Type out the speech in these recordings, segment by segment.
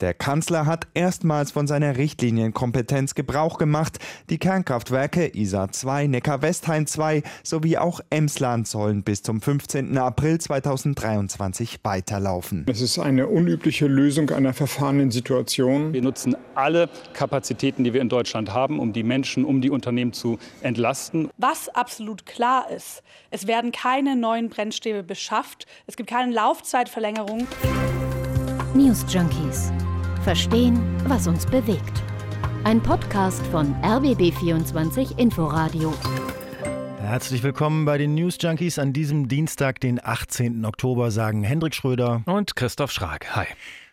Der Kanzler hat erstmals von seiner Richtlinienkompetenz Gebrauch gemacht. Die Kernkraftwerke ISA 2, Neckar-Westheim 2 sowie auch Emsland sollen bis zum 15. April 2023 weiterlaufen. Es ist eine unübliche Lösung einer verfahrenen Situation. Wir nutzen alle Kapazitäten, die wir in Deutschland haben, um die Menschen, um die Unternehmen zu entlasten. Was absolut klar ist, es werden keine neuen Brennstäbe beschafft. Es gibt keine Laufzeitverlängerung. News Junkies Verstehen, was uns bewegt. Ein Podcast von RBB24 Inforadio. Herzlich willkommen bei den News Junkies an diesem Dienstag, den 18. Oktober, sagen Hendrik Schröder und Christoph Schrag. Hi.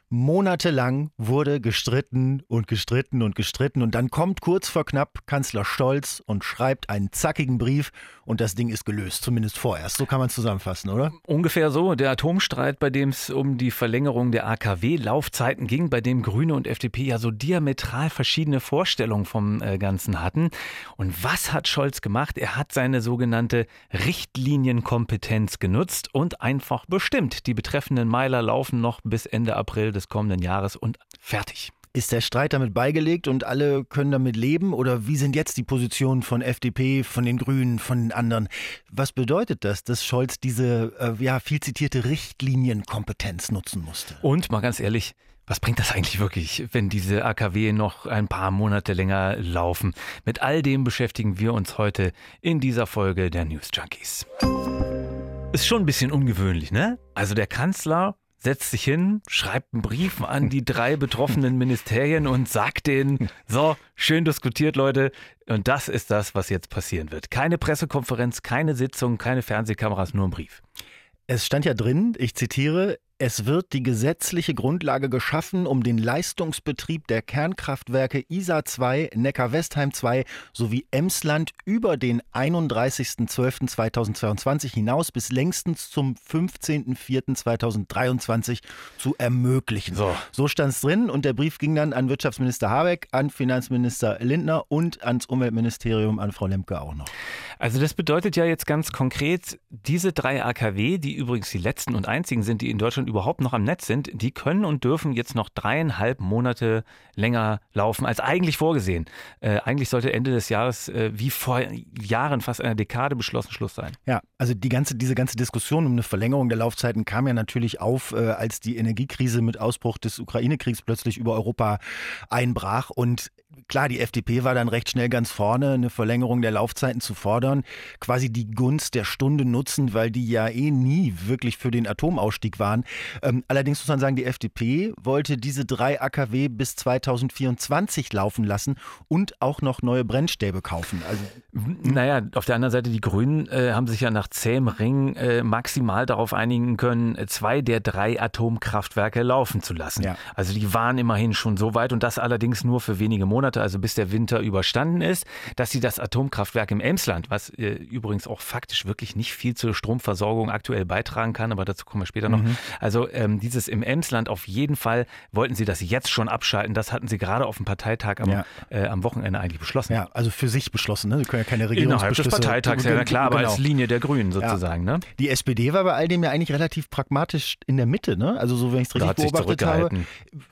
Monatelang wurde gestritten und gestritten und gestritten und dann kommt kurz vor knapp Kanzler Scholz und schreibt einen zackigen Brief und das Ding ist gelöst, zumindest vorerst. So kann man es zusammenfassen, oder? Ungefähr so. Der Atomstreit, bei dem es um die Verlängerung der AKW-Laufzeiten ging, bei dem Grüne und FDP ja so diametral verschiedene Vorstellungen vom äh, Ganzen hatten. Und was hat Scholz gemacht? Er hat seine sogenannte Richtlinienkompetenz genutzt und einfach bestimmt, die betreffenden Meiler laufen noch bis Ende April des kommenden Jahres und fertig. Ist der Streit damit beigelegt und alle können damit leben? Oder wie sind jetzt die Positionen von FDP, von den Grünen, von den anderen? Was bedeutet das, dass Scholz diese äh, ja, viel zitierte Richtlinienkompetenz nutzen musste? Und mal ganz ehrlich, was bringt das eigentlich wirklich, wenn diese AKW noch ein paar Monate länger laufen? Mit all dem beschäftigen wir uns heute in dieser Folge der News Junkies. Ist schon ein bisschen ungewöhnlich, ne? Also der Kanzler setzt sich hin, schreibt einen Brief an die drei betroffenen Ministerien und sagt denen, so, schön diskutiert, Leute. Und das ist das, was jetzt passieren wird. Keine Pressekonferenz, keine Sitzung, keine Fernsehkameras, nur ein Brief. Es stand ja drin, ich zitiere, es wird die gesetzliche Grundlage geschaffen, um den Leistungsbetrieb der Kernkraftwerke ISA 2, Neckar-Westheim 2 sowie Emsland über den 31.12.2022 hinaus bis längstens zum 15.04.2023 zu ermöglichen. So, so stand es drin und der Brief ging dann an Wirtschaftsminister Habeck, an Finanzminister Lindner und ans Umweltministerium, an Frau Lemke auch noch. Also das bedeutet ja jetzt ganz konkret, diese drei AKW, die übrigens die letzten und einzigen sind, die in Deutschland überhaupt noch am Netz sind, die können und dürfen jetzt noch dreieinhalb Monate länger laufen als eigentlich vorgesehen. Äh, eigentlich sollte Ende des Jahres äh, wie vor Jahren, fast einer Dekade beschlossen Schluss sein. Ja, also die ganze, diese ganze Diskussion um eine Verlängerung der Laufzeiten kam ja natürlich auf, äh, als die Energiekrise mit Ausbruch des Ukraine-Kriegs plötzlich über Europa einbrach und klar, die FDP war dann recht schnell ganz vorne, eine Verlängerung der Laufzeiten zu fordern, quasi die Gunst der Stunde nutzen, weil die ja eh nie wirklich für den Atomausstieg waren. Ähm, allerdings muss man sagen, die FDP wollte diese drei AKW bis 2024 laufen lassen und auch noch neue Brennstäbe kaufen. Also, naja, auf der anderen Seite, die Grünen äh, haben sich ja nach zähem Ring äh, maximal darauf einigen können, zwei der drei Atomkraftwerke laufen zu lassen. Ja. Also die waren immerhin schon so weit und das allerdings nur für wenige Monate, also bis der Winter überstanden ist, dass sie das Atomkraftwerk im Emsland, was äh, übrigens auch faktisch wirklich nicht viel zur Stromversorgung aktuell beitragen kann, aber dazu kommen wir später noch, mhm. Also ähm, dieses im Emsland auf jeden Fall wollten sie das jetzt schon abschalten. Das hatten sie gerade auf dem Parteitag am, ja. äh, am Wochenende eigentlich beschlossen. Ja, also für sich beschlossen. Ne? Sie können ja keine Regierungsbeschlüsse... Innerhalb des Parteitags, ja klar, aber genau. als Linie der Grünen sozusagen. Ja. Ne? Die SPD war bei all dem ja eigentlich relativ pragmatisch in der Mitte. Ne? Also so, wenn ich es richtig beobachtet habe.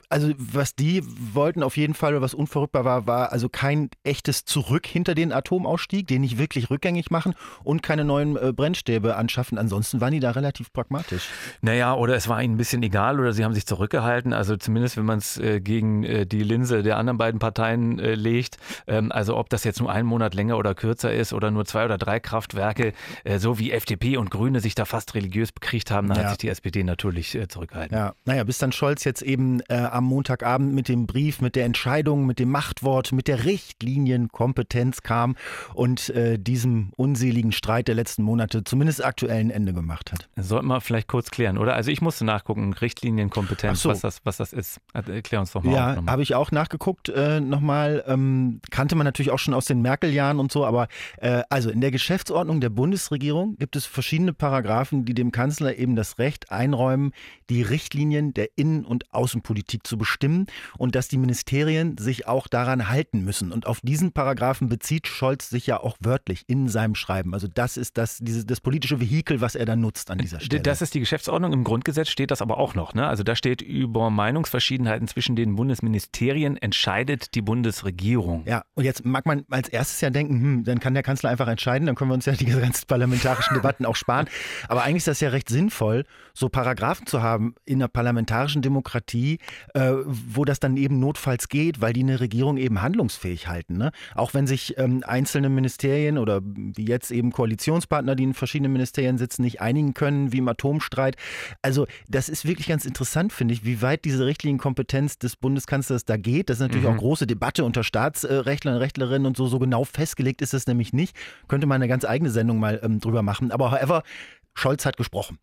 Also was die wollten auf jeden Fall, was unverrückbar war, war also kein echtes Zurück hinter den Atomausstieg, den nicht wirklich rückgängig machen und keine neuen äh, Brennstäbe anschaffen. Ansonsten waren die da relativ pragmatisch. Naja, oder es war ihnen ein bisschen egal oder sie haben sich zurückgehalten. Also zumindest, wenn man es äh, gegen äh, die Linse der anderen beiden Parteien äh, legt. Ähm, also ob das jetzt nur einen Monat länger oder kürzer ist oder nur zwei oder drei Kraftwerke, äh, so wie FDP und Grüne sich da fast religiös bekriegt haben, dann ja. hat sich die SPD natürlich äh, zurückgehalten. Ja, naja, bis dann Scholz jetzt eben am Montagabend mit dem Brief, mit der Entscheidung, mit dem Machtwort, mit der Richtlinienkompetenz kam und diesem unseligen Streit der letzten Monate zumindest aktuell ein Ende gemacht hat. Sollten wir vielleicht kurz klären, oder? Also ich muss musste nachgucken, Richtlinienkompetenz, so. was, das, was das ist. Erklär uns doch mal. Ja, habe ich auch nachgeguckt äh, nochmal. Ähm, kannte man natürlich auch schon aus den Merkel-Jahren und so, aber äh, also in der Geschäftsordnung der Bundesregierung gibt es verschiedene Paragraphen, die dem Kanzler eben das Recht einräumen, die Richtlinien der Innen- und Außenpolitik zu bestimmen und dass die Ministerien sich auch daran halten müssen. Und auf diesen Paragraphen bezieht Scholz sich ja auch wörtlich in seinem Schreiben. Also das ist das, dieses, das politische Vehikel, was er dann nutzt an dieser Stelle. Das ist die Geschäftsordnung. Im Grundgesetz steht das aber auch noch. Ne? Also da steht über Meinungsverschiedenheiten zwischen den Bundesministerien entscheidet die Bundesregierung. Ja, und jetzt mag man als erstes ja denken, hm, dann kann der Kanzler einfach entscheiden, dann können wir uns ja die ganzen parlamentarischen Debatten auch sparen. Aber eigentlich ist das ja recht sinnvoll, so Paragraphen zu haben in einer parlamentarischen Demokratie, äh, wo das dann eben notfalls geht, weil die eine Regierung eben handlungsfähig halten. Ne? Auch wenn sich ähm, einzelne Ministerien oder wie jetzt eben Koalitionspartner, die in verschiedenen Ministerien sitzen, nicht einigen können, wie im Atomstreit. Also das ist wirklich ganz interessant, finde ich, wie weit diese Richtlinienkompetenz des Bundeskanzlers da geht. Das ist natürlich mhm. auch große Debatte unter Staatsrechtlern, Rechtlerinnen und so. So genau festgelegt ist es nämlich nicht. Könnte man eine ganz eigene Sendung mal ähm, drüber machen. Aber however, Scholz hat gesprochen.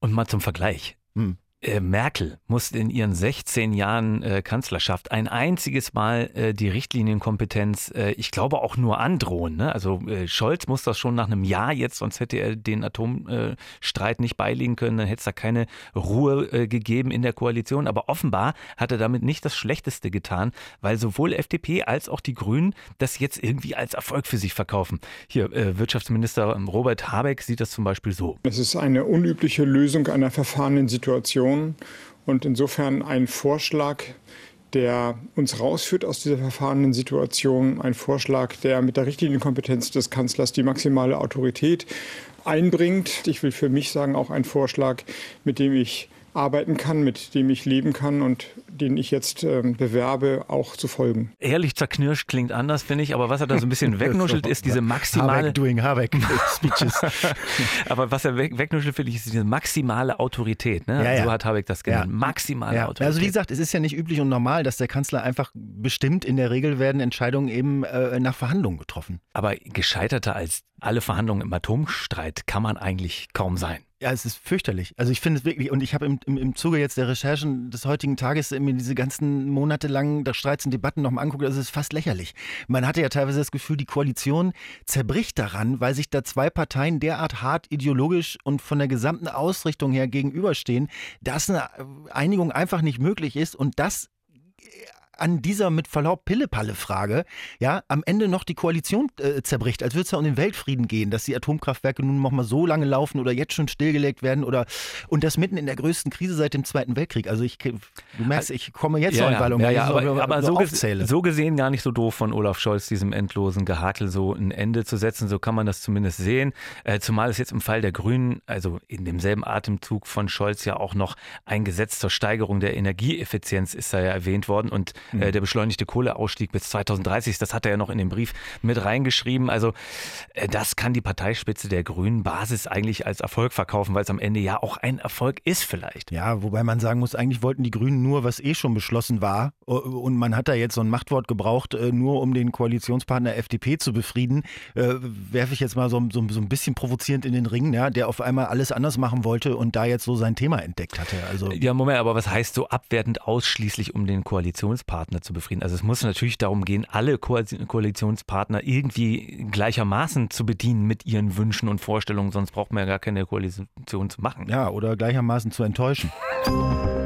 Und mal zum Vergleich. Hm. Äh, Merkel musste in ihren 16 Jahren äh, Kanzlerschaft ein einziges Mal äh, die Richtlinienkompetenz, äh, ich glaube auch nur androhen. Ne? Also äh, Scholz muss das schon nach einem Jahr jetzt, sonst hätte er den Atomstreit nicht beilegen können, dann hätte es da keine Ruhe äh, gegeben in der Koalition. Aber offenbar hat er damit nicht das Schlechteste getan, weil sowohl FDP als auch die Grünen das jetzt irgendwie als Erfolg für sich verkaufen. Hier, Wirtschaftsminister Robert Habeck sieht das zum Beispiel so. Es ist eine unübliche Lösung einer verfahrenen Situation Diskussion und insofern ein Vorschlag, der uns rausführt aus dieser verfahrenen Situation, ein Vorschlag, der mit der Richtlinienkompetenz des Kanzlers die maximale Autorität einbringt. Ich will für mich sagen, auch ein Vorschlag, mit dem ich arbeiten kann, mit dem ich leben kann und den ich jetzt ähm, bewerbe, auch zu folgen. Ehrlich zerknirscht klingt anders, finde ich, aber was er da so ein bisschen wegnuschelt, ist diese maximale... Habeck doing Habeck Speeches. aber was er weg, wegnuschelt, finde ich, ist diese maximale Autorität. Ne? Ja, ja. So hat Habeck das genannt. Ja. Maximale Autorität. Also wie gesagt, es ist ja nicht üblich und normal, dass der Kanzler einfach bestimmt, in der Regel werden Entscheidungen eben äh, nach Verhandlungen getroffen. Aber gescheiterter als alle Verhandlungen im Atomstreit kann man eigentlich kaum sein. Ja, es ist fürchterlich. Also ich finde es wirklich, und ich habe im, im, im Zuge jetzt der Recherchen des heutigen Tages mir diese ganzen monatelangen Streits und Debatten nochmal anguckt, also es ist fast lächerlich. Man hatte ja teilweise das Gefühl, die Koalition zerbricht daran, weil sich da zwei Parteien derart hart ideologisch und von der gesamten Ausrichtung her gegenüberstehen, dass eine Einigung einfach nicht möglich ist und das an dieser mit Verlaub Pille-Palle-Frage ja am Ende noch die Koalition äh, zerbricht, als würde es ja um den Weltfrieden gehen, dass die Atomkraftwerke nun noch mal so lange laufen oder jetzt schon stillgelegt werden oder und das mitten in der größten Krise seit dem Zweiten Weltkrieg. Also ich, du merkst, ich komme jetzt ja, noch in Wallung, ja, ja, aber, so, aber so, aufzähle. so gesehen gar nicht so doof von Olaf Scholz, diesem endlosen Gehakel so ein Ende zu setzen. So kann man das zumindest sehen. Äh, zumal es jetzt im Fall der Grünen, also in demselben Atemzug von Scholz ja auch noch ein Gesetz zur Steigerung der Energieeffizienz ist da ja erwähnt worden und äh, mhm. der beschleunigte Kohleausstieg bis 2030, das hat er ja noch in den Brief mit reingeschrieben. Also äh, das kann die Parteispitze der Grünen Basis eigentlich als Erfolg verkaufen, weil es am Ende ja auch ein Erfolg ist vielleicht. Ja, wobei man sagen muss, eigentlich wollten die Grünen nur, was eh schon beschlossen war. Und man hat da jetzt so ein Machtwort gebraucht, äh, nur um den Koalitionspartner FDP zu befrieden. Äh, werfe ich jetzt mal so, so, so, ein bisschen provozierend in den Ring, ja, der auf einmal alles anders machen wollte und da jetzt so sein Thema entdeckt hatte. Also ja, Moment, aber was heißt so abwertend ausschließlich, um den Koalitionspartner zu befrieden? Also es muss natürlich darum gehen, alle Ko Koalitionspartner irgendwie gleichermaßen zu bedienen mit ihren Wünschen und Vorstellungen, sonst braucht man ja gar keine Koalition zu machen. Ja, oder gleichermaßen zu enttäuschen.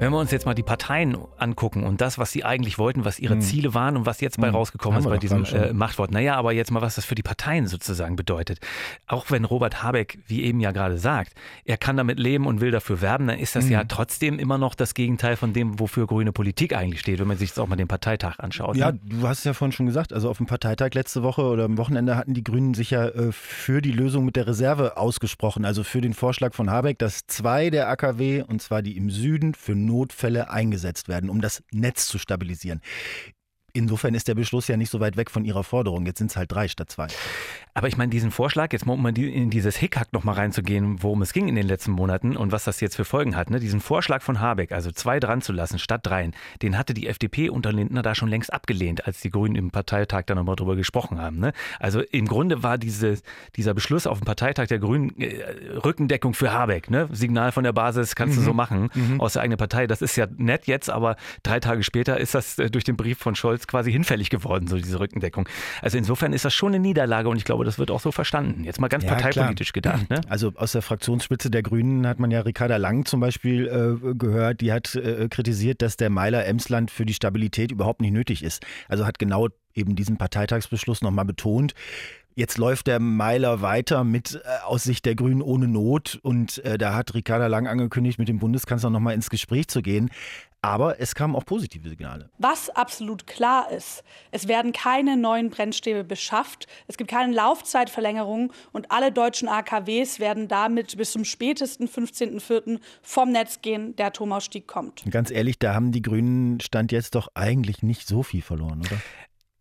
Wenn wir uns jetzt mal die Parteien angucken und das, was sie eigentlich wollten, was ihre hm. Ziele waren und was jetzt bei hm. rausgekommen Haben ist bei diesem äh, Machtwort. Naja, aber jetzt mal, was das für die Parteien sozusagen bedeutet. Auch wenn Robert Habeck, wie eben ja gerade sagt, er kann damit leben und will dafür werben, dann ist das hm. ja trotzdem immer noch das Gegenteil von dem, wofür grüne Politik eigentlich steht, wenn man sich jetzt auch mal den Parteitag anschaut. Ja, ne? du hast es ja vorhin schon gesagt. Also auf dem Parteitag letzte Woche oder am Wochenende hatten die Grünen sich ja äh, für die Lösung mit der Reserve ausgesprochen. Also für den Vorschlag von Habeck, dass zwei der AKW, und zwar die im Süden, für Notfälle eingesetzt werden, um das Netz zu stabilisieren. Insofern ist der Beschluss ja nicht so weit weg von Ihrer Forderung. Jetzt sind es halt drei statt zwei. Aber ich meine, diesen Vorschlag, jetzt mal um in dieses Hickhack nochmal reinzugehen, worum es ging in den letzten Monaten und was das jetzt für Folgen hat, ne? diesen Vorschlag von Habeck, also zwei dran zu lassen statt dreien, den hatte die FDP unter Lindner da schon längst abgelehnt, als die Grünen im Parteitag da nochmal drüber gesprochen haben. Ne? Also im Grunde war diese, dieser Beschluss auf dem Parteitag der Grünen äh, Rückendeckung für Habeck. Ne? Signal von der Basis kannst mhm. du so machen mhm. aus der eigenen Partei. Das ist ja nett jetzt, aber drei Tage später ist das äh, durch den Brief von Scholz quasi hinfällig geworden, so diese Rückendeckung. Also insofern ist das schon eine Niederlage und ich glaube, das wird auch so verstanden. Jetzt mal ganz ja, parteipolitisch klar. gedacht. Ne? Also aus der Fraktionsspitze der Grünen hat man ja Ricarda Lang zum Beispiel äh, gehört, die hat äh, kritisiert, dass der Meiler Emsland für die Stabilität überhaupt nicht nötig ist. Also hat genau eben diesen Parteitagsbeschluss nochmal betont. Jetzt läuft der Meiler weiter mit äh, aus Sicht der Grünen ohne Not und äh, da hat Ricarda Lang angekündigt, mit dem Bundeskanzler nochmal ins Gespräch zu gehen. Aber es kamen auch positive Signale. Was absolut klar ist, es werden keine neuen Brennstäbe beschafft, es gibt keine Laufzeitverlängerung und alle deutschen AKWs werden damit bis zum spätesten 15.04. vom Netz gehen, der Atomausstieg kommt. Ganz ehrlich, da haben die Grünen Stand jetzt doch eigentlich nicht so viel verloren, oder?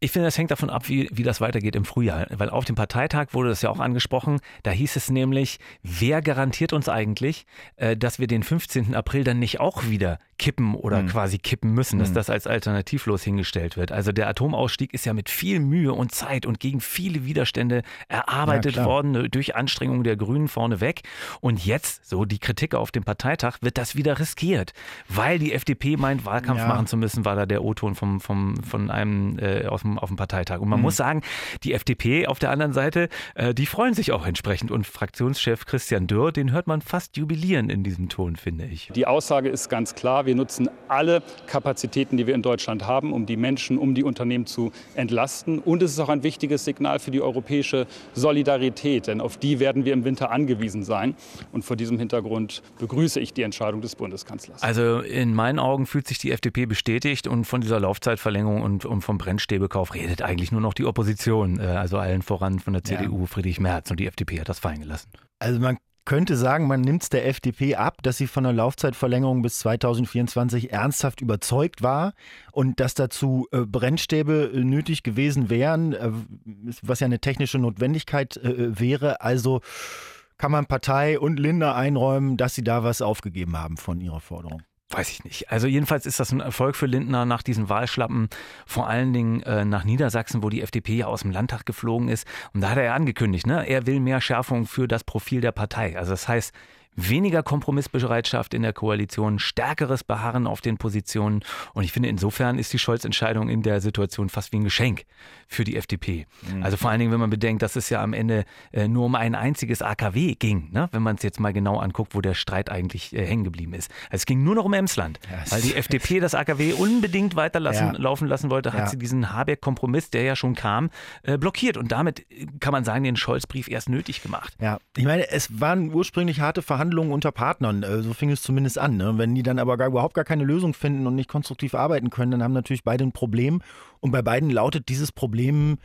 Ich finde, das hängt davon ab, wie, wie das weitergeht im Frühjahr. Weil auf dem Parteitag wurde das ja auch angesprochen. Da hieß es nämlich, wer garantiert uns eigentlich, äh, dass wir den 15. April dann nicht auch wieder kippen oder mhm. quasi kippen müssen, dass mhm. das als alternativlos hingestellt wird. Also der Atomausstieg ist ja mit viel Mühe und Zeit und gegen viele Widerstände erarbeitet ja, worden äh, durch Anstrengungen der Grünen vorneweg. Und jetzt, so die Kritik auf dem Parteitag, wird das wieder riskiert, weil die FDP meint, Wahlkampf ja. machen zu müssen, war da der O-Ton vom, vom, von einem äh, dem dem, auf dem Parteitag. Und man mhm. muss sagen, die FDP auf der anderen Seite, äh, die freuen sich auch entsprechend. Und Fraktionschef Christian Dürr, den hört man fast jubilieren in diesem Ton, finde ich. Die Aussage ist ganz klar, wir nutzen alle Kapazitäten, die wir in Deutschland haben, um die Menschen, um die Unternehmen zu entlasten. Und es ist auch ein wichtiges Signal für die europäische Solidarität, denn auf die werden wir im Winter angewiesen sein. Und vor diesem Hintergrund begrüße ich die Entscheidung des Bundeskanzlers. Also in meinen Augen fühlt sich die FDP bestätigt und von dieser Laufzeitverlängerung und, und vom Brennstäbekauf redet eigentlich nur noch die Opposition, äh, also allen voran von der CDU, ja. Friedrich Merz und die FDP hat das fallen gelassen. Also man könnte sagen, man nimmt es der FDP ab, dass sie von der Laufzeitverlängerung bis 2024 ernsthaft überzeugt war und dass dazu äh, Brennstäbe äh, nötig gewesen wären, äh, was ja eine technische Notwendigkeit äh, wäre. Also kann man Partei und Linda einräumen, dass sie da was aufgegeben haben von ihrer Forderung. Weiß ich nicht. Also jedenfalls ist das ein Erfolg für Lindner nach diesen Wahlschlappen, vor allen Dingen äh, nach Niedersachsen, wo die FDP ja aus dem Landtag geflogen ist. Und da hat er ja angekündigt, ne, er will mehr Schärfung für das Profil der Partei. Also das heißt, weniger Kompromissbereitschaft in der Koalition, stärkeres Beharren auf den Positionen. Und ich finde, insofern ist die Scholz-Entscheidung in der Situation fast wie ein Geschenk für die FDP. Mhm. Also vor allen Dingen, wenn man bedenkt, dass es ja am Ende äh, nur um ein einziges AKW ging, ne? wenn man es jetzt mal genau anguckt, wo der Streit eigentlich äh, hängen geblieben ist. Also es ging nur noch um Emsland, yes. weil die FDP das AKW unbedingt weiterlaufen ja. laufen lassen wollte, hat ja. sie diesen Habeck-Kompromiss, der ja schon kam, äh, blockiert. Und damit äh, kann man sagen, den Scholz-Brief erst nötig gemacht. Ja, ich meine, es waren ursprünglich harte Verhandlungen Verhandlungen unter Partnern. Äh, so fing es zumindest an. Ne? Wenn die dann aber gar, überhaupt gar keine Lösung finden und nicht konstruktiv arbeiten können, dann haben natürlich beide ein Problem. Und bei beiden lautet dieses Problem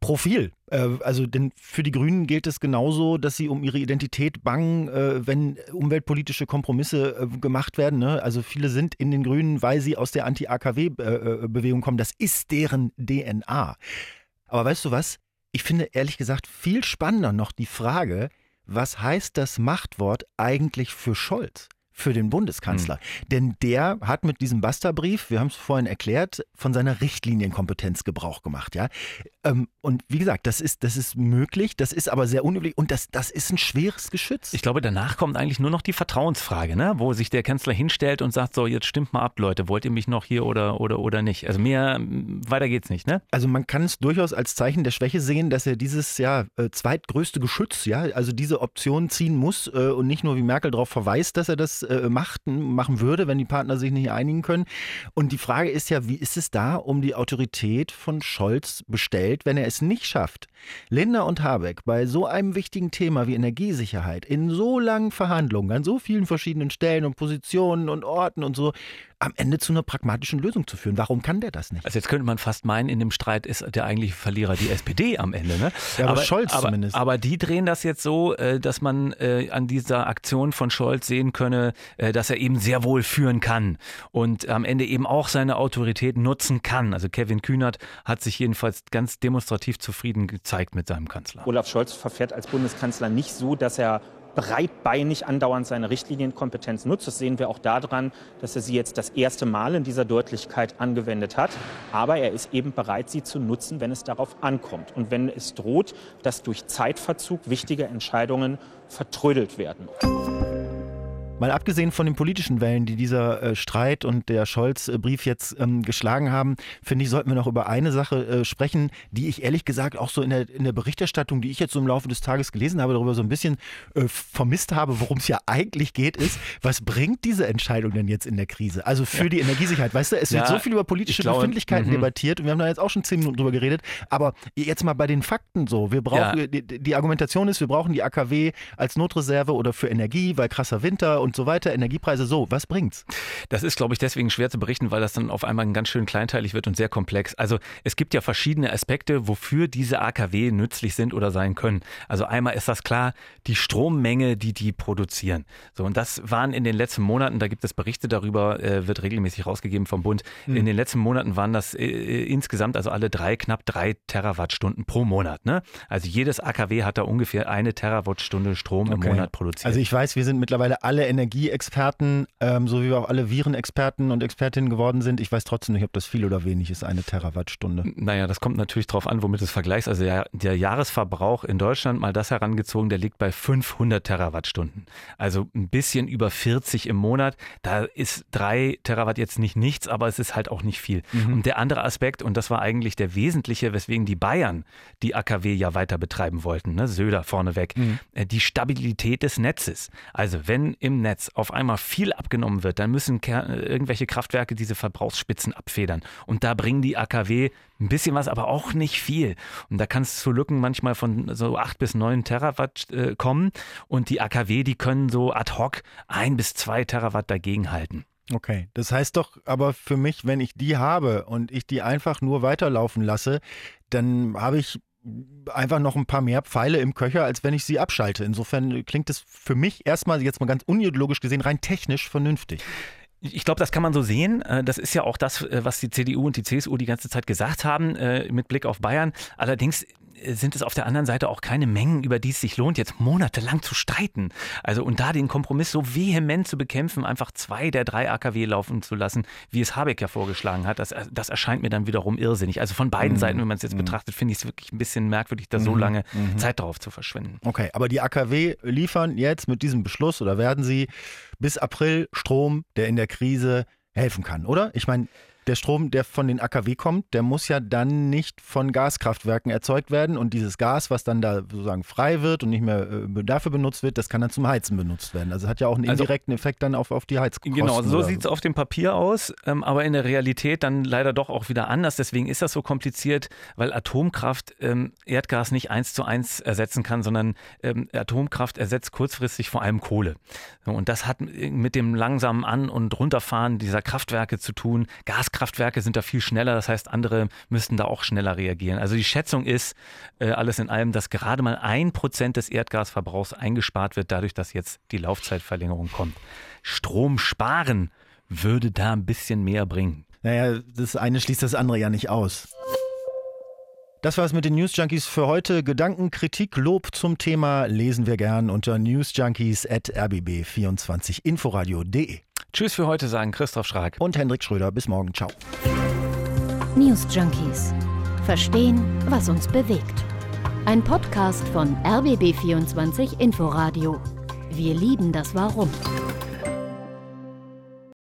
Profil. Äh, also, denn für die Grünen gilt es genauso, dass sie um ihre Identität bangen, äh, wenn umweltpolitische Kompromisse gemacht werden. Ne? Also, viele sind in den Grünen, weil sie aus der Anti-AKW-Bewegung kommen. Das ist deren DNA. Aber weißt du was? Ich finde ehrlich gesagt viel spannender noch die Frage, was heißt das Machtwort eigentlich für Scholz? Für den Bundeskanzler. Mhm. Denn der hat mit diesem Basta-Brief, wir haben es vorhin erklärt, von seiner Richtlinienkompetenz Gebrauch gemacht. Ja? Ähm, und wie gesagt, das ist, das ist möglich, das ist aber sehr unüblich und das, das ist ein schweres Geschütz. Ich glaube, danach kommt eigentlich nur noch die Vertrauensfrage, ne? wo sich der Kanzler hinstellt und sagt, so, jetzt stimmt mal ab, Leute, wollt ihr mich noch hier oder, oder, oder nicht? Also mehr, weiter geht's nicht, ne? Also man kann es durchaus als Zeichen der Schwäche sehen, dass er dieses ja, äh, zweitgrößte Geschütz, ja, also diese Option ziehen muss äh, und nicht nur wie Merkel darauf verweist, dass er das äh, machten, machen würde, wenn die Partner sich nicht einigen können. Und die Frage ist ja, wie ist es da um die Autorität von Scholz bestellt, wenn er es nicht schafft, Lindner und Habeck bei so einem wichtigen Thema wie Energiesicherheit in so langen Verhandlungen an so vielen verschiedenen Stellen und Positionen und Orten und so am Ende zu einer pragmatischen Lösung zu führen. Warum kann der das nicht? Also jetzt könnte man fast meinen, in dem Streit ist der eigentliche Verlierer die SPD am Ende. Ne? Ja, aber, aber Scholz aber, zumindest. Aber die drehen das jetzt so, äh, dass man äh, an dieser Aktion von Scholz sehen könne, äh, dass er eben sehr wohl führen kann und am Ende eben auch seine Autorität nutzen kann. Also Kevin Kühnert hat sich jedenfalls ganz demonstrativ zufrieden gezeigt mit seinem Kanzler. Olaf Scholz verfährt als Bundeskanzler nicht so, dass er breitbeinig andauernd seine Richtlinienkompetenz nutzt. Das sehen wir auch daran, dass er sie jetzt das erste Mal in dieser Deutlichkeit angewendet hat. Aber er ist eben bereit, sie zu nutzen, wenn es darauf ankommt und wenn es droht, dass durch Zeitverzug wichtige Entscheidungen vertrödelt werden. Mal abgesehen von den politischen Wellen, die dieser äh, Streit und der Scholz-Brief jetzt ähm, geschlagen haben, finde ich, sollten wir noch über eine Sache äh, sprechen, die ich ehrlich gesagt auch so in der, in der Berichterstattung, die ich jetzt so im Laufe des Tages gelesen habe, darüber so ein bisschen äh, vermisst habe, worum es ja eigentlich geht, ist, was bringt diese Entscheidung denn jetzt in der Krise? Also für ja. die Energiesicherheit. Weißt du, es ja, wird so viel über politische glaube, Befindlichkeiten -hmm. debattiert und wir haben da jetzt auch schon zehn Minuten drüber geredet, aber jetzt mal bei den Fakten so. Wir brauchen, ja. die, die Argumentation ist, wir brauchen die AKW als Notreserve oder für Energie, weil krasser Winter und so weiter, Energiepreise so. Was bringt's? Das ist, glaube ich, deswegen schwer zu berichten, weil das dann auf einmal ganz schön kleinteilig wird und sehr komplex. Also es gibt ja verschiedene Aspekte, wofür diese AKW nützlich sind oder sein können. Also einmal ist das klar, die Strommenge, die die produzieren. So und das waren in den letzten Monaten, da gibt es Berichte darüber, äh, wird regelmäßig rausgegeben vom Bund. Mhm. In den letzten Monaten waren das äh, äh, insgesamt also alle drei knapp drei Terawattstunden pro Monat. Ne? Also jedes AKW hat da ungefähr eine Terawattstunde Strom okay. im Monat produziert. Also ich weiß, wir sind mittlerweile alle Energieexperten, ähm, so wie wir auch alle Virenexperten und Expertinnen geworden sind. Ich weiß trotzdem nicht, ob das viel oder wenig ist, eine Terawattstunde. Naja, das kommt natürlich darauf an, womit du es vergleichst. Also der, der Jahresverbrauch in Deutschland, mal das herangezogen, der liegt bei 500 Terawattstunden. Also ein bisschen über 40 im Monat. Da ist drei Terawatt jetzt nicht nichts, aber es ist halt auch nicht viel. Mhm. Und der andere Aspekt, und das war eigentlich der wesentliche, weswegen die Bayern die AKW ja weiter betreiben wollten, ne? Söder vorneweg, mhm. Äh, die Stabilität des Netzes. Also wenn im Netz auf einmal viel abgenommen wird, dann müssen irgendwelche Kraftwerke diese Verbrauchsspitzen abfedern. Und da bringen die AKW ein bisschen was, aber auch nicht viel. Und da kann es zu Lücken manchmal von so acht bis neun Terawatt äh, kommen. Und die AKW, die können so ad hoc ein bis zwei Terawatt dagegenhalten. Okay, das heißt doch aber für mich, wenn ich die habe und ich die einfach nur weiterlaufen lasse, dann habe ich einfach noch ein paar mehr Pfeile im Köcher, als wenn ich sie abschalte. Insofern klingt es für mich erstmal jetzt mal ganz unideologisch gesehen rein technisch vernünftig. Ich glaube, das kann man so sehen. Äh, das ist ja auch das, äh, was die CDU und die CSU die ganze Zeit gesagt haben, äh, mit Blick auf Bayern. Allerdings sind es auf der anderen Seite auch keine Mengen, über die es sich lohnt, jetzt monatelang zu streiten. Also und da den Kompromiss so vehement zu bekämpfen, einfach zwei der drei AKW laufen zu lassen, wie es Habeck ja vorgeschlagen hat, das, das erscheint mir dann wiederum irrsinnig. Also von beiden mhm. Seiten, wenn man es jetzt mhm. betrachtet, finde ich es wirklich ein bisschen merkwürdig, da mhm. so lange mhm. Zeit darauf zu verschwenden. Okay, aber die AKW liefern jetzt mit diesem Beschluss oder werden sie bis April Strom, der in der Krise helfen kann, oder? Ich meine, der Strom, der von den AKW kommt, der muss ja dann nicht von Gaskraftwerken erzeugt werden. Und dieses Gas, was dann da sozusagen frei wird und nicht mehr äh, dafür benutzt wird, das kann dann zum Heizen benutzt werden. Also hat ja auch einen also indirekten also, Effekt dann auf, auf die Heizkosten. Genau, so sieht es auf dem Papier aus, ähm, aber in der Realität dann leider doch auch wieder anders. Deswegen ist das so kompliziert, weil Atomkraft ähm, Erdgas nicht eins zu eins ersetzen kann, sondern ähm, Atomkraft ersetzt kurzfristig vor allem Kohle. Und das hat mit dem langsamen An- und Runterfahren dieser Kraftwerke zu tun. Gas Gaskraftwerke sind da viel schneller, das heißt, andere müssten da auch schneller reagieren. Also die Schätzung ist äh, alles in allem, dass gerade mal ein Prozent des Erdgasverbrauchs eingespart wird, dadurch, dass jetzt die Laufzeitverlängerung kommt. Strom sparen würde da ein bisschen mehr bringen. Naja, das eine schließt das andere ja nicht aus. Das war es mit den News Junkies für heute. Gedanken, Kritik, Lob zum Thema lesen wir gern unter newsjunkies.rbb24inforadio.de. Tschüss für heute, sagen Christoph Schrag und Hendrik Schröder. Bis morgen. Ciao. News Junkies. Verstehen, was uns bewegt. Ein Podcast von RBB24 Inforadio. Wir lieben das Warum.